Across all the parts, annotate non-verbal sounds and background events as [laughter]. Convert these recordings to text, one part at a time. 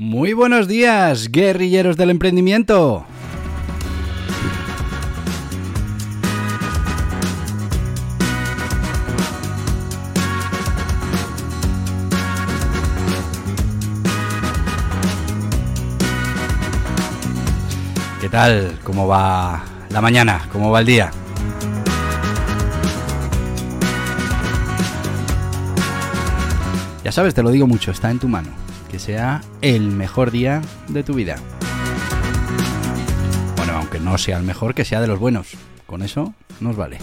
Muy buenos días, guerrilleros del emprendimiento. ¿Qué tal? ¿Cómo va la mañana? ¿Cómo va el día? Ya sabes, te lo digo mucho, está en tu mano sea el mejor día de tu vida. Bueno, aunque no sea el mejor, que sea de los buenos. Con eso nos vale.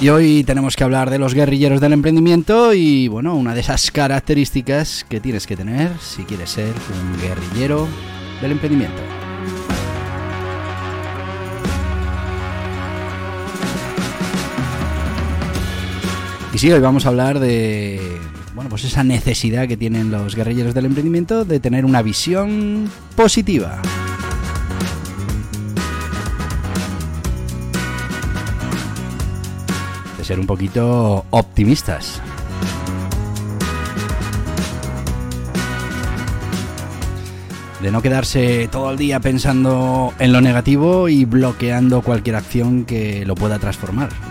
Y hoy tenemos que hablar de los guerrilleros del emprendimiento y bueno, una de esas características que tienes que tener si quieres ser un guerrillero del emprendimiento. Y sí, hoy vamos a hablar de bueno, pues esa necesidad que tienen los guerrilleros del emprendimiento de tener una visión positiva. De ser un poquito optimistas. De no quedarse todo el día pensando en lo negativo y bloqueando cualquier acción que lo pueda transformar.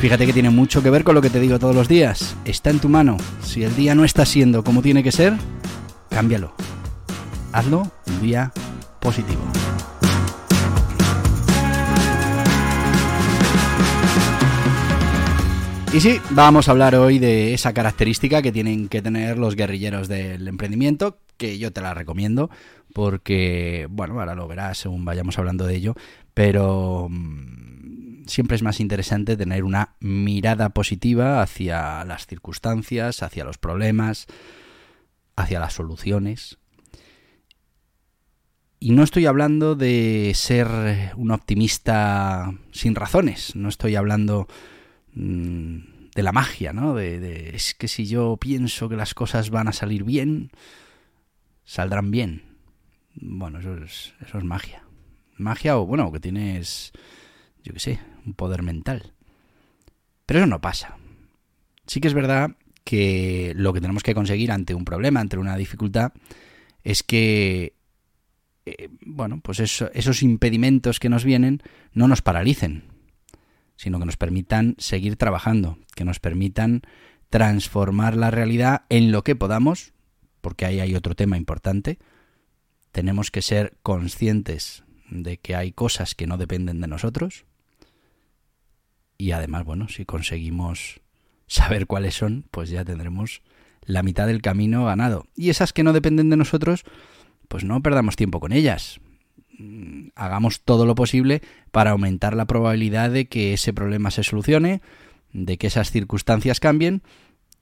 Fíjate que tiene mucho que ver con lo que te digo todos los días. Está en tu mano. Si el día no está siendo como tiene que ser, cámbialo. Hazlo un día positivo. Y sí, vamos a hablar hoy de esa característica que tienen que tener los guerrilleros del emprendimiento, que yo te la recomiendo, porque, bueno, ahora lo verás según vayamos hablando de ello, pero siempre es más interesante tener una mirada positiva hacia las circunstancias, hacia los problemas, hacia las soluciones. Y no estoy hablando de ser un optimista sin razones, no estoy hablando mm, de la magia, ¿no? De, es que si yo pienso que las cosas van a salir bien, saldrán bien. Bueno, eso es, eso es magia. Magia o, bueno, que tienes, yo qué sé, un poder mental. Pero eso no pasa. Sí que es verdad que lo que tenemos que conseguir ante un problema, ante una dificultad, es que, eh, bueno, pues esos impedimentos que nos vienen no nos paralicen, sino que nos permitan seguir trabajando, que nos permitan transformar la realidad en lo que podamos, porque ahí hay otro tema importante. Tenemos que ser conscientes de que hay cosas que no dependen de nosotros, y además, bueno, si conseguimos saber cuáles son, pues ya tendremos la mitad del camino ganado. Y esas que no dependen de nosotros, pues no perdamos tiempo con ellas. Mm, hagamos todo lo posible para aumentar la probabilidad de que ese problema se solucione, de que esas circunstancias cambien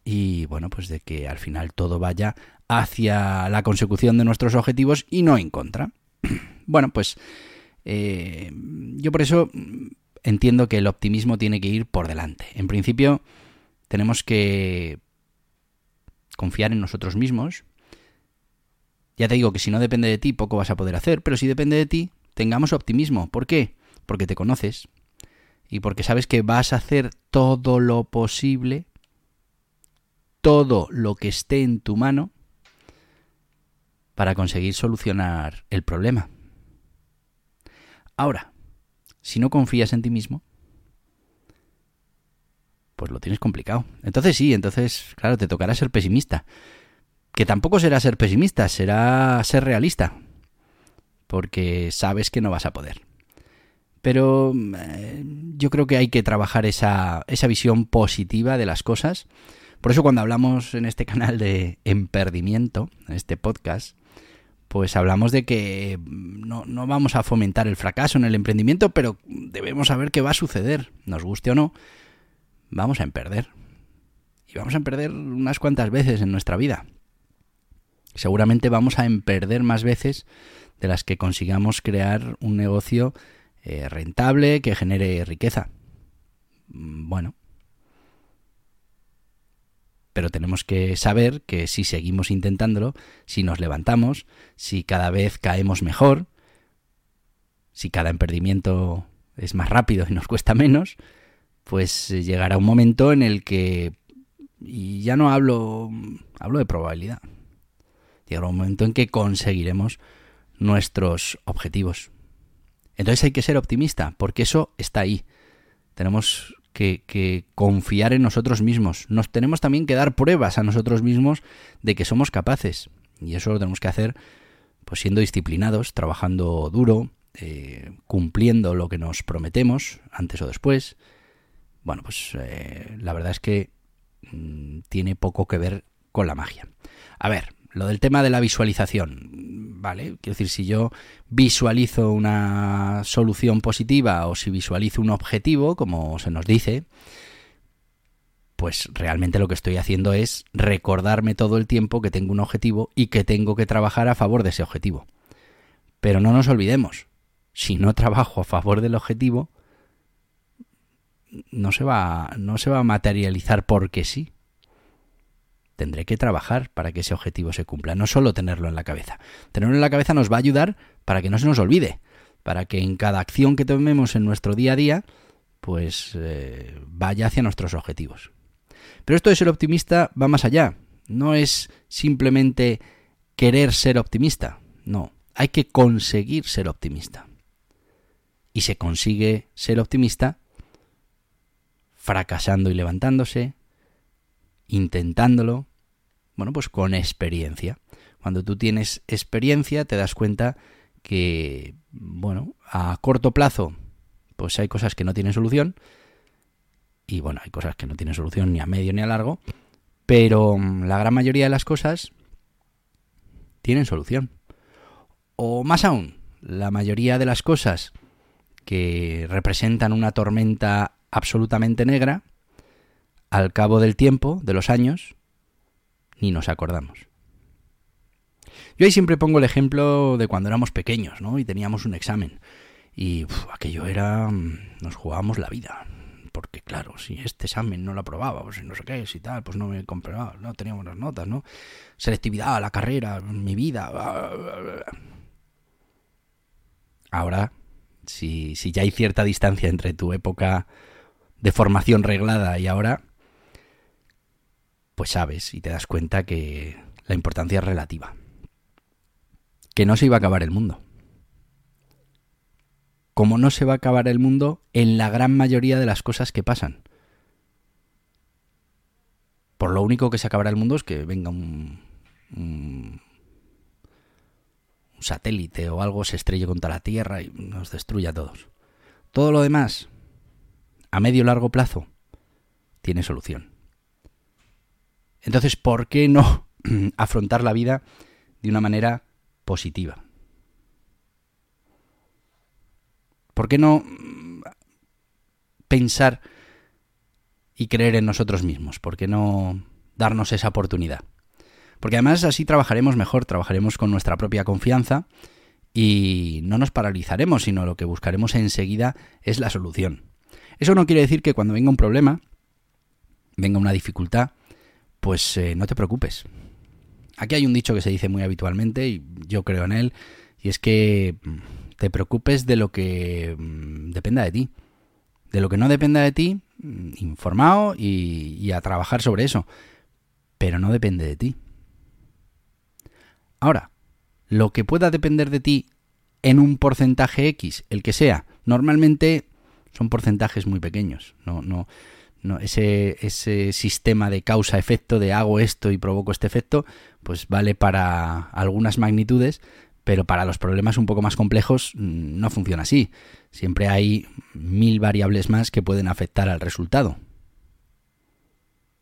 y bueno, pues de que al final todo vaya hacia la consecución de nuestros objetivos y no en contra. [clears throat] bueno, pues eh, yo por eso entiendo que el optimismo tiene que ir por delante. En principio, tenemos que confiar en nosotros mismos. Ya te digo que si no depende de ti, poco vas a poder hacer, pero si depende de ti, tengamos optimismo. ¿Por qué? Porque te conoces y porque sabes que vas a hacer todo lo posible, todo lo que esté en tu mano, para conseguir solucionar el problema. Ahora, si no confías en ti mismo, pues lo tienes complicado. Entonces sí, entonces, claro, te tocará ser pesimista. Que tampoco será ser pesimista, será ser realista. Porque sabes que no vas a poder. Pero eh, yo creo que hay que trabajar esa, esa visión positiva de las cosas. Por eso cuando hablamos en este canal de emperdimiento, en este podcast, pues hablamos de que no, no, vamos a fomentar el fracaso en el emprendimiento, pero debemos saber qué va a suceder, nos guste o no, vamos a perder. Y vamos a perder unas cuantas veces en nuestra vida. Seguramente vamos a perder más veces de las que consigamos crear un negocio eh, rentable que genere riqueza. Mm, bueno. Pero tenemos que saber que si seguimos intentándolo, si nos levantamos, si cada vez caemos mejor, si cada emprendimiento es más rápido y nos cuesta menos, pues llegará un momento en el que, y ya no hablo, hablo de probabilidad, llegará un momento en que conseguiremos nuestros objetivos. Entonces hay que ser optimista, porque eso está ahí. Tenemos que, confiar en nosotros mismos. Nos tenemos también que dar pruebas a nosotros mismos de que somos capaces. Y eso lo tenemos que hacer pues siendo disciplinados, trabajando duro, eh, cumpliendo lo que nos prometemos, antes o después. Bueno, pues eh, la verdad es que mm, tiene poco que ver con la magia. A ver, lo del tema de la visualización, ¿vale? Quiero decir, si yo visualizo una solución positiva o si visualizo un objetivo, como se nos dice, pues realmente lo que estoy haciendo es recordarme todo el tiempo que tengo un objetivo y que tengo que trabajar a favor de ese objetivo. Pero no nos olvidemos, si no trabajo a favor del objetivo, no se va, no se va a materializar porque sí tendré que trabajar para que ese objetivo se cumpla, no solo tenerlo en la cabeza. Tenerlo en la cabeza nos va a ayudar para que no se nos olvide, para que en cada acción que tomemos en nuestro día a día, pues eh, vaya hacia nuestros objetivos. Pero esto de ser optimista va más allá. No es simplemente querer ser optimista, no, hay que conseguir ser optimista. Y se consigue ser optimista fracasando y levantándose, intentándolo, bueno, pues con experiencia. Cuando tú tienes experiencia te das cuenta que, bueno, a corto plazo, pues hay cosas que no tienen solución. Y bueno, hay cosas que no tienen solución ni a medio ni a largo. Pero mm, la gran mayoría de las cosas tienen solución. O más aún, la mayoría de las cosas que representan una tormenta absolutamente negra, al cabo del tiempo, de los años, ni nos acordamos. Yo ahí siempre pongo el ejemplo de cuando éramos pequeños, ¿no? Y teníamos un examen. Y aquello era... Mm, nos jugábamos la vida. Porque claro, si este examen no lo aprobaba, pues no sé qué, si tal, pues no me comprobaba, no teníamos las notas, ¿no? Selectividad, la carrera, mi vida. Ahora, si, si ya hay cierta distancia entre tu época de formación reglada y ahora, pues sabes y te das cuenta que la importancia es relativa. Que no se iba a acabar el mundo. Como no se va a acabar el mundo en la gran mayoría de las cosas que pasan. Por lo único que se acabará el mundo es que venga un, un, un satélite o algo se estrelle contra la Tierra y nos destruya a todos. Todo lo demás, a medio largo plazo, tiene solución. Entonces, ¿por qué no [clears throat] afrontar la vida de una manera positiva? ¿Por qué no mm, pensar y creer en nosotros mismos? ¿Por qué no darnos esa oportunidad? Porque además así trabajaremos mejor, trabajaremos con nuestra propia confianza y no nos paralizaremos, sino lo que buscaremos enseguida es la solución. Eso no quiere decir que cuando venga un problema, venga una dificultad, pues eh, no te preocupes. Aquí hay un dicho que se dice muy habitualmente y yo creo en él, y es que mm, te preocupes de lo que mm, dependa de ti. De lo que no dependa de ti, mm, informado y, a trabajar sobre eso. Pero no depende de ti. Ahora, lo que pueda depender de ti en un porcentaje X, el que sea, normalmente son porcentajes muy pequeños. No, no, ese, ese sistema de causa-efecto, de hago esto y provoco este efecto, pues vale para algunas magnitudes, pero para los problemas un poco más complejos mm, no funciona así. Siempre hay mil variables más que pueden afectar al resultado.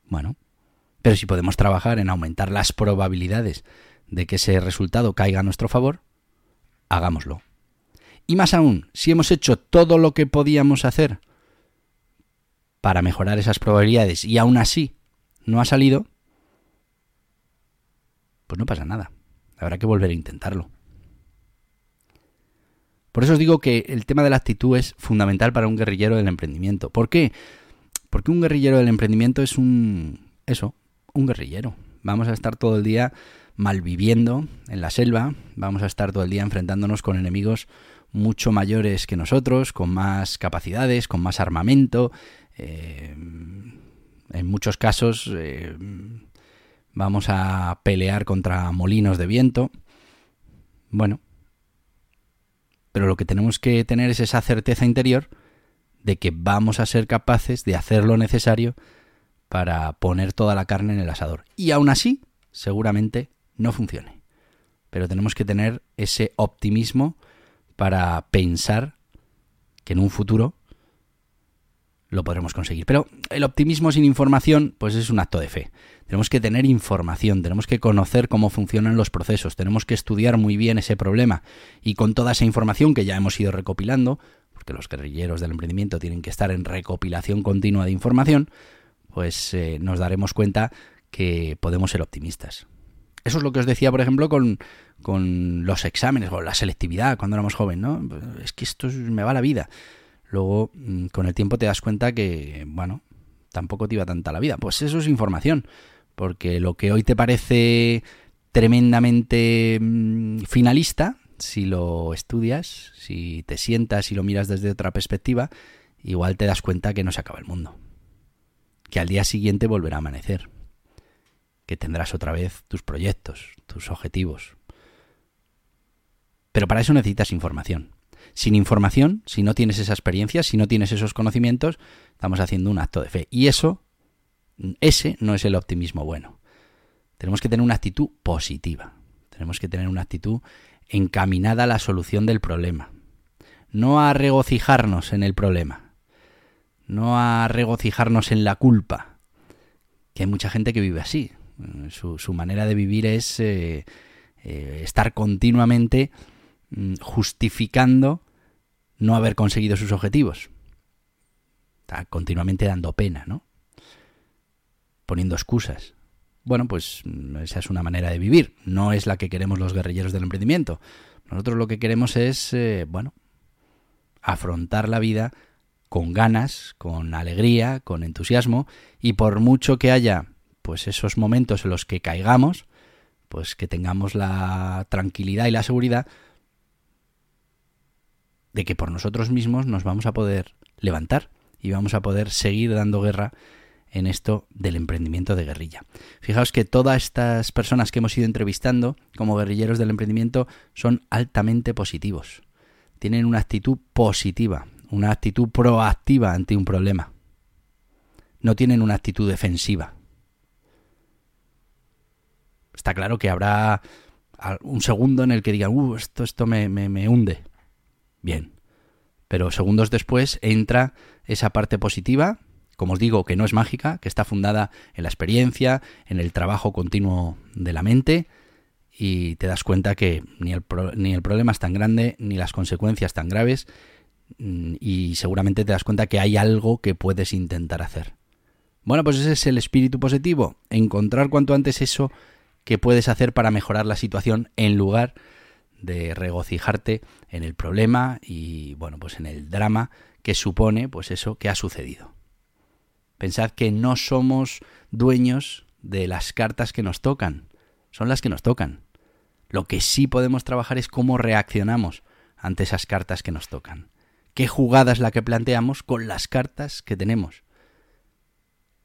Bueno, pero si podemos trabajar en aumentar las probabilidades de que ese resultado caiga a nuestro favor, hagámoslo. Y más aún, si hemos hecho todo lo que podíamos hacer para mejorar esas probabilidades y aún así no ha salido, pues no pasa nada. Habrá que volver a intentarlo. Por eso os digo que el tema de la actitud es fundamental para un guerrillero del emprendimiento. ¿Por qué? Porque un guerrillero del emprendimiento es un... eso, un guerrillero. Vamos a estar todo el día malviviendo en la selva, vamos a estar todo el día enfrentándonos con enemigos mucho mayores que nosotros, con más capacidades, con más armamento. Eh, en muchos casos eh, vamos a pelear contra molinos de viento. Bueno, pero lo que tenemos que tener es esa certeza interior de que vamos a ser capaces de hacer lo necesario para poner toda la carne en el asador. Y aún así, seguramente no funcione. Pero tenemos que tener ese optimismo para pensar que en un futuro lo podremos conseguir. Pero el optimismo sin información, pues es un acto de fe. Tenemos que tener información, tenemos que conocer cómo funcionan los procesos, tenemos que estudiar muy bien ese problema y con toda esa información que ya hemos ido recopilando, porque los guerrilleros del emprendimiento tienen que estar en recopilación continua de información, pues eh, nos daremos cuenta que podemos ser optimistas. Eso es lo que os decía, por ejemplo, con, con los exámenes o la selectividad cuando éramos jóvenes, ¿no? Es que esto me va la vida. Luego, mm, con el tiempo te das cuenta que, bueno, tampoco te iba tanta la vida. Pues eso es información, porque lo que hoy te parece tremendamente mm, finalista, si lo estudias, si te sientas y lo miras desde otra perspectiva, igual te das cuenta que no se acaba el mundo. Que al día siguiente volverá a amanecer que tendrás otra vez tus proyectos, tus objetivos. Pero para eso necesitas información. Sin información, si no tienes esa experiencia, si no tienes esos conocimientos, estamos haciendo un acto de fe. Y eso, ese no es el optimismo bueno. Tenemos que tener una actitud positiva. Tenemos que tener una actitud encaminada a la solución del problema. No a regocijarnos en el problema. No a regocijarnos en la culpa. Que hay mucha gente que vive así. Su, manera de vivir es eh, eh, estar continuamente justificando no haber conseguido sus objetivos. Está continuamente dando pena, ¿no? Poniendo excusas. Bueno, pues mm, esa es una manera de vivir. No es la que queremos los guerrilleros del emprendimiento. Nosotros lo que queremos es, eh, bueno, afrontar la vida con ganas, con alegría, con entusiasmo, y por mucho que haya pues esos momentos en los que caigamos, pues que tengamos la tranquilidad y la seguridad de que por nosotros mismos nos vamos a poder levantar y vamos a poder seguir dando guerra en esto del emprendimiento de guerrilla. Fijaos que todas estas personas que hemos ido entrevistando como guerrilleros del emprendimiento son altamente positivos. Tienen una actitud positiva, una actitud proactiva ante un problema. No tienen una actitud defensiva. Está claro que habrá un segundo en el que digan, uh, esto, esto me, me, hunde. Bien. Pero segundos después entra esa parte positiva, como os digo, que no es mágica, que está fundada en la experiencia, en el trabajo continuo de la mente, y te das cuenta que ni el, ni el problema es tan grande, ni las consecuencias tan graves, mm, y seguramente te das cuenta que hay algo que puedes intentar hacer. Bueno, pues ese es el espíritu positivo, encontrar cuanto antes eso qué puedes hacer para mejorar la situación en lugar de regocijarte en el problema y bueno, pues en el drama que supone pues eso que ha sucedido. Pensad que no somos dueños de las cartas que nos tocan, son las que nos tocan. Lo que sí podemos trabajar es cómo reaccionamos ante esas cartas que nos tocan. ¿Qué jugada es la que planteamos con las cartas que tenemos?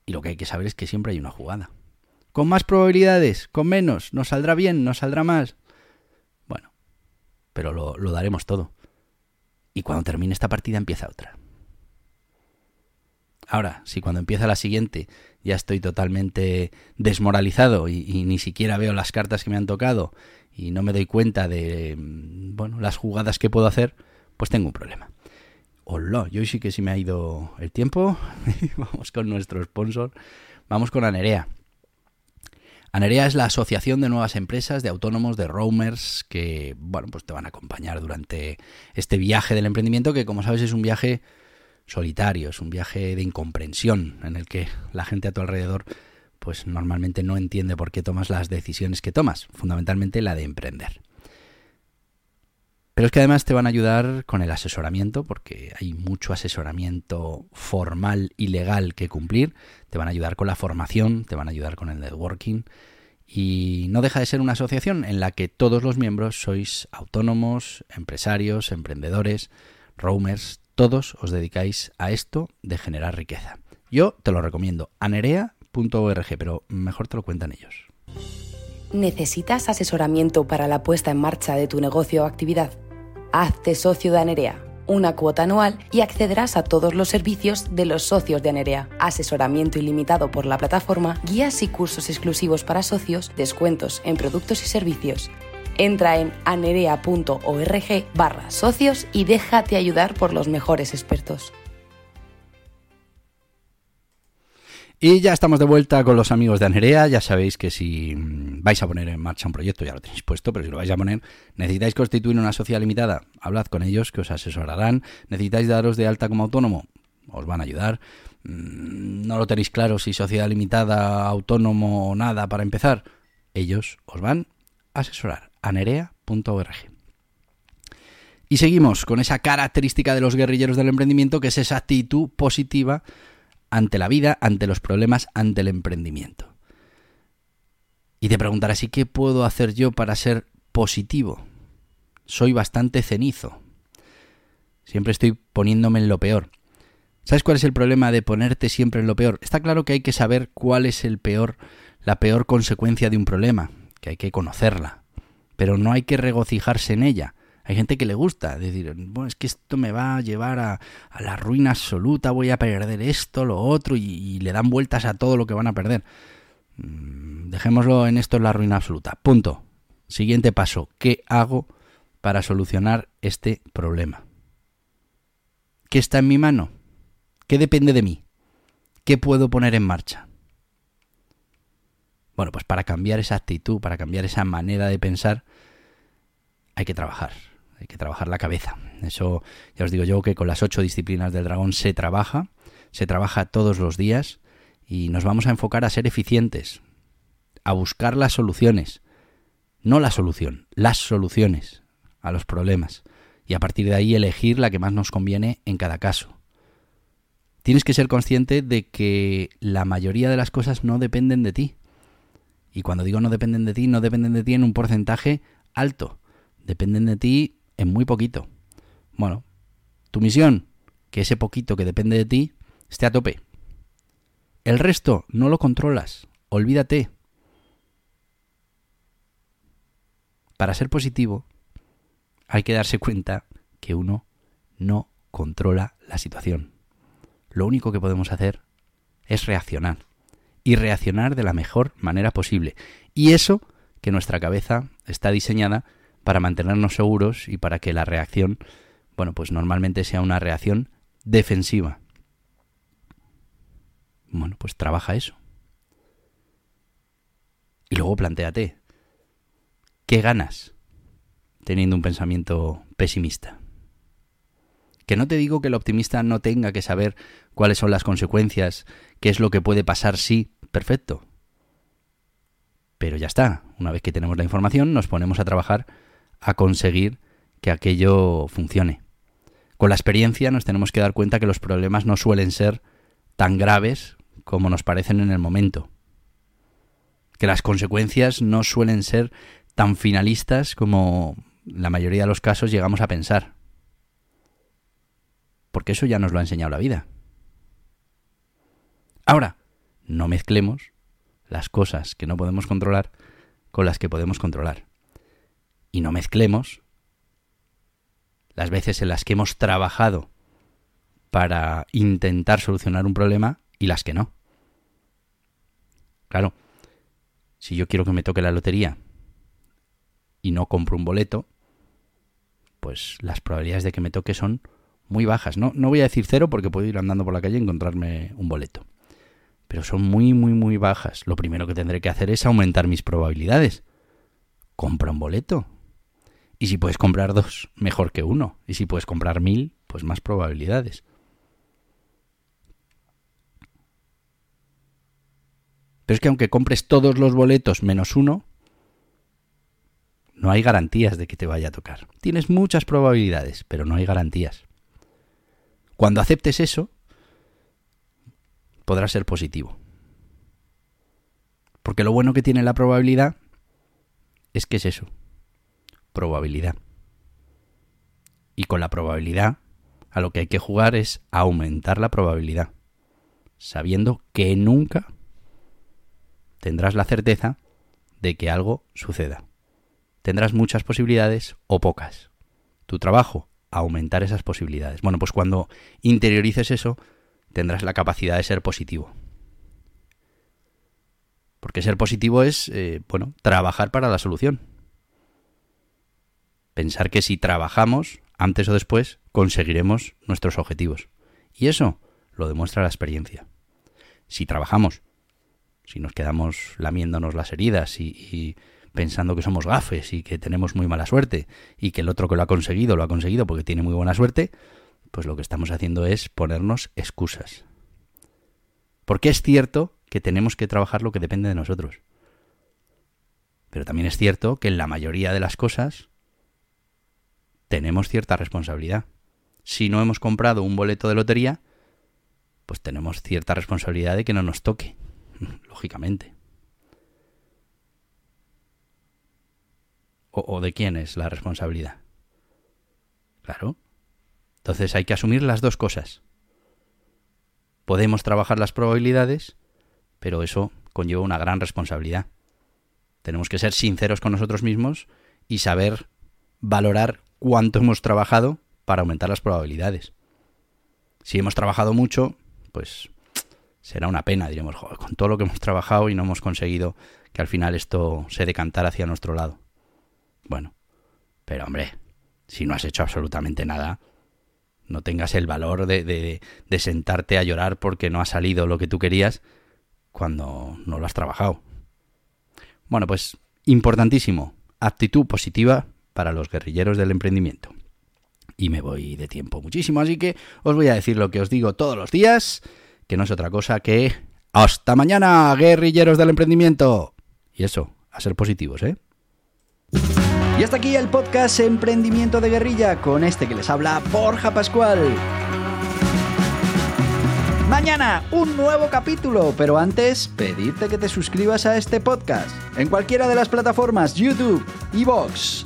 Y lo que hay que saber es que siempre hay una jugada. ¿Con más probabilidades? ¿Con menos? ¿Nos saldrá bien? ¿Nos saldrá más? Pero lo, lo daremos todo. Y cuando termine esta partida empieza otra. Ahora, si cuando empieza la siguiente ya estoy totalmente desmoralizado y, y, ni siquiera veo las cartas que me han tocado y no me doy cuenta de mm, bueno las jugadas que puedo hacer, pues tengo un problema. Hola, yo sí que sí me ha ido el tiempo. [laughs] Vamos con nuestro sponsor. Vamos con Anerea. Anerea es la asociación de nuevas empresas, de autónomos, de roamers que, bueno, pues te van a acompañar durante este viaje del emprendimiento que, como sabes, es un viaje solitario, es un viaje de incomprensión en el que la gente a tu alrededor pues normalmente no entiende por qué tomas las decisiones que tomas, fundamentalmente la de emprender. Pero es que además te van a ayudar con el asesoramiento, porque hay mucho asesoramiento formal y legal que cumplir. Te van a ayudar con la formación, te van a ayudar con el networking. Y no deja de ser una asociación en la que todos los miembros sois autónomos, empresarios, emprendedores, roamers, todos os dedicáis a esto de generar riqueza. Yo te lo recomiendo, anerea.org, pero mejor te lo cuentan ellos. ¿Necesitas asesoramiento para la puesta en marcha de tu negocio o actividad? Hazte socio de Anerea, una cuota anual y accederás a todos los servicios de los socios de Anerea. Asesoramiento ilimitado por la plataforma, guías y cursos exclusivos para socios, descuentos en productos y servicios. Entra en anerea.org barra socios y déjate ayudar por los mejores expertos. Y ya estamos de vuelta con los amigos de Anerea. Ya sabéis que si vais a poner en marcha un proyecto, ya lo tenéis puesto, pero si lo vais a poner, necesitáis constituir una sociedad limitada. Hablad con ellos, que os asesorarán. Necesitáis daros de alta como autónomo, os van a ayudar. Mm, no lo tenéis claro si sociedad limitada, autónomo o nada para empezar. Ellos os van a asesorar. Anerea.org. Y seguimos con esa característica de los guerrilleros del emprendimiento, que es esa actitud positiva ante la vida, ante los problemas, ante el emprendimiento. Y te preguntarás, ¿y qué puedo hacer yo para ser positivo? Soy bastante cenizo. Siempre estoy poniéndome en lo peor. ¿Sabes cuál es el problema de ponerte siempre en lo peor? Está claro que hay que saber cuál es el peor, la peor consecuencia de un problema, que hay que conocerla, pero no hay que regocijarse en ella. Hay gente que le gusta decir, bueno, es que esto me va a llevar a, la ruina absoluta, voy a perder esto, lo otro, y, le dan vueltas a todo lo que van a perder. Mm, dejémoslo en esto, en la ruina absoluta. Punto. Siguiente paso. ¿Qué hago para solucionar este problema? ¿Qué está en mi mano? ¿Qué depende de mí? ¿Qué puedo poner en marcha? Bueno, pues para cambiar esa actitud, para cambiar esa manera de pensar, hay que trabajar hay que trabajar la cabeza. Eso ya os digo yo que con las ocho disciplinas del dragón se trabaja, se trabaja todos los días y nos vamos a enfocar a ser eficientes, a buscar las soluciones, no la solución, las soluciones a los problemas y a partir de ahí elegir la que más nos conviene en cada caso. Tienes que ser consciente de que la mayoría de las cosas no dependen de ti. Y cuando digo no dependen de ti, no dependen de ti en un porcentaje alto. Dependen de ti en muy poquito. Bueno, tu misión, que ese poquito que depende de ti, esté a tope. El resto no lo controlas, olvídate. Para ser positivo, hay que darse cuenta que uno no controla la situación. Lo único que podemos hacer es reaccionar. Y reaccionar de la mejor manera posible. Y eso que nuestra cabeza está diseñada para mantenernos seguros y para que la reacción, bueno, pues normalmente sea una reacción defensiva. Bueno, pues trabaja eso. Y luego planteate, ¿qué ganas teniendo un pensamiento pesimista? Que no te digo que el optimista no tenga que saber cuáles son las consecuencias, qué es lo que puede pasar sí, perfecto. Pero ya está, una vez que tenemos la información nos ponemos a trabajar a conseguir que aquello funcione. Con la experiencia nos tenemos que dar cuenta que los problemas no suelen ser tan graves como nos parecen en el momento. Que las consecuencias no suelen ser tan finalistas como la mayoría de los casos llegamos a pensar. Porque eso ya nos lo ha enseñado la vida. Ahora, no mezclemos las cosas que no podemos controlar con las que podemos controlar y no mezclemos las veces en las que hemos trabajado para intentar solucionar un problema y las que no. Claro, si yo quiero que me toque la lotería y no compro un boleto, pues las probabilidades de que me toque son muy bajas. No, no voy a decir cero porque puedo ir andando por la calle y encontrarme un boleto. pero son muy, muy, muy bajas. Lo primero que tendré que hacer es aumentar mis probabilidades. Compra un boleto. Y si puedes comprar dos, mejor que uno. Y si puedes comprar mil, pues más probabilidades. Pero es que aunque compres todos los boletos menos uno, no hay garantías de que te vaya a tocar. Tienes muchas probabilidades, pero no hay garantías. Cuando aceptes eso, podrá ser positivo. Porque lo bueno que tiene la probabilidad es que es eso, probabilidad. Y con la probabilidad, a lo que hay que jugar es aumentar la probabilidad, sabiendo que nunca tendrás la certeza de que algo suceda. Tendrás muchas posibilidades o pocas. Tu trabajo, aumentar esas posibilidades. Bueno, pues cuando interiorices eso, tendrás la capacidad de ser positivo. Porque ser positivo es, eh, bueno, trabajar para la solución. Pensar que si trabajamos, antes o después, conseguiremos nuestros objetivos. Y eso lo demuestra la experiencia. Si trabajamos, si nos quedamos lamiéndonos las heridas y, pensando que somos gafes y que tenemos muy mala suerte y que el otro que lo ha conseguido lo ha conseguido porque tiene muy buena suerte, pues lo que estamos haciendo es ponernos excusas. Porque es cierto que tenemos que trabajar lo que depende de nosotros. Pero también es cierto que en la mayoría de las cosas tenemos cierta responsabilidad. Si no hemos comprado un boleto de lotería, pues tenemos cierta responsabilidad de que no nos toque, [laughs] lógicamente. ¿O, o de quién es la responsabilidad? Claro, entonces hay que asumir las dos cosas. Podemos trabajar las probabilidades, pero eso conlleva una gran responsabilidad. Tenemos que ser sinceros con nosotros mismos y saber valorar cuánto hemos trabajado para aumentar las probabilidades. Si hemos trabajado mucho, pues será una pena, diremos, con todo lo que hemos trabajado y no hemos conseguido que al final esto se decantara hacia nuestro lado. Bueno, pero hombre, si no has hecho absolutamente nada, no tengas el valor de, de, sentarte a llorar porque no ha salido lo que tú querías cuando no lo has trabajado. Bueno, pues importantísimo, actitud positiva para los guerrilleros del emprendimiento. Y me voy de tiempo muchísimo, así que os voy a decir lo que os digo todos los días, que no es otra cosa que hasta mañana, guerrilleros del emprendimiento. Y eso, a ser positivos, ¿eh? Y hasta aquí el podcast Emprendimiento de Guerrilla con este que les habla Borja Pascual. Mañana un nuevo capítulo, pero antes pedirte que te suscribas a este podcast en cualquiera de las plataformas YouTube, Evox,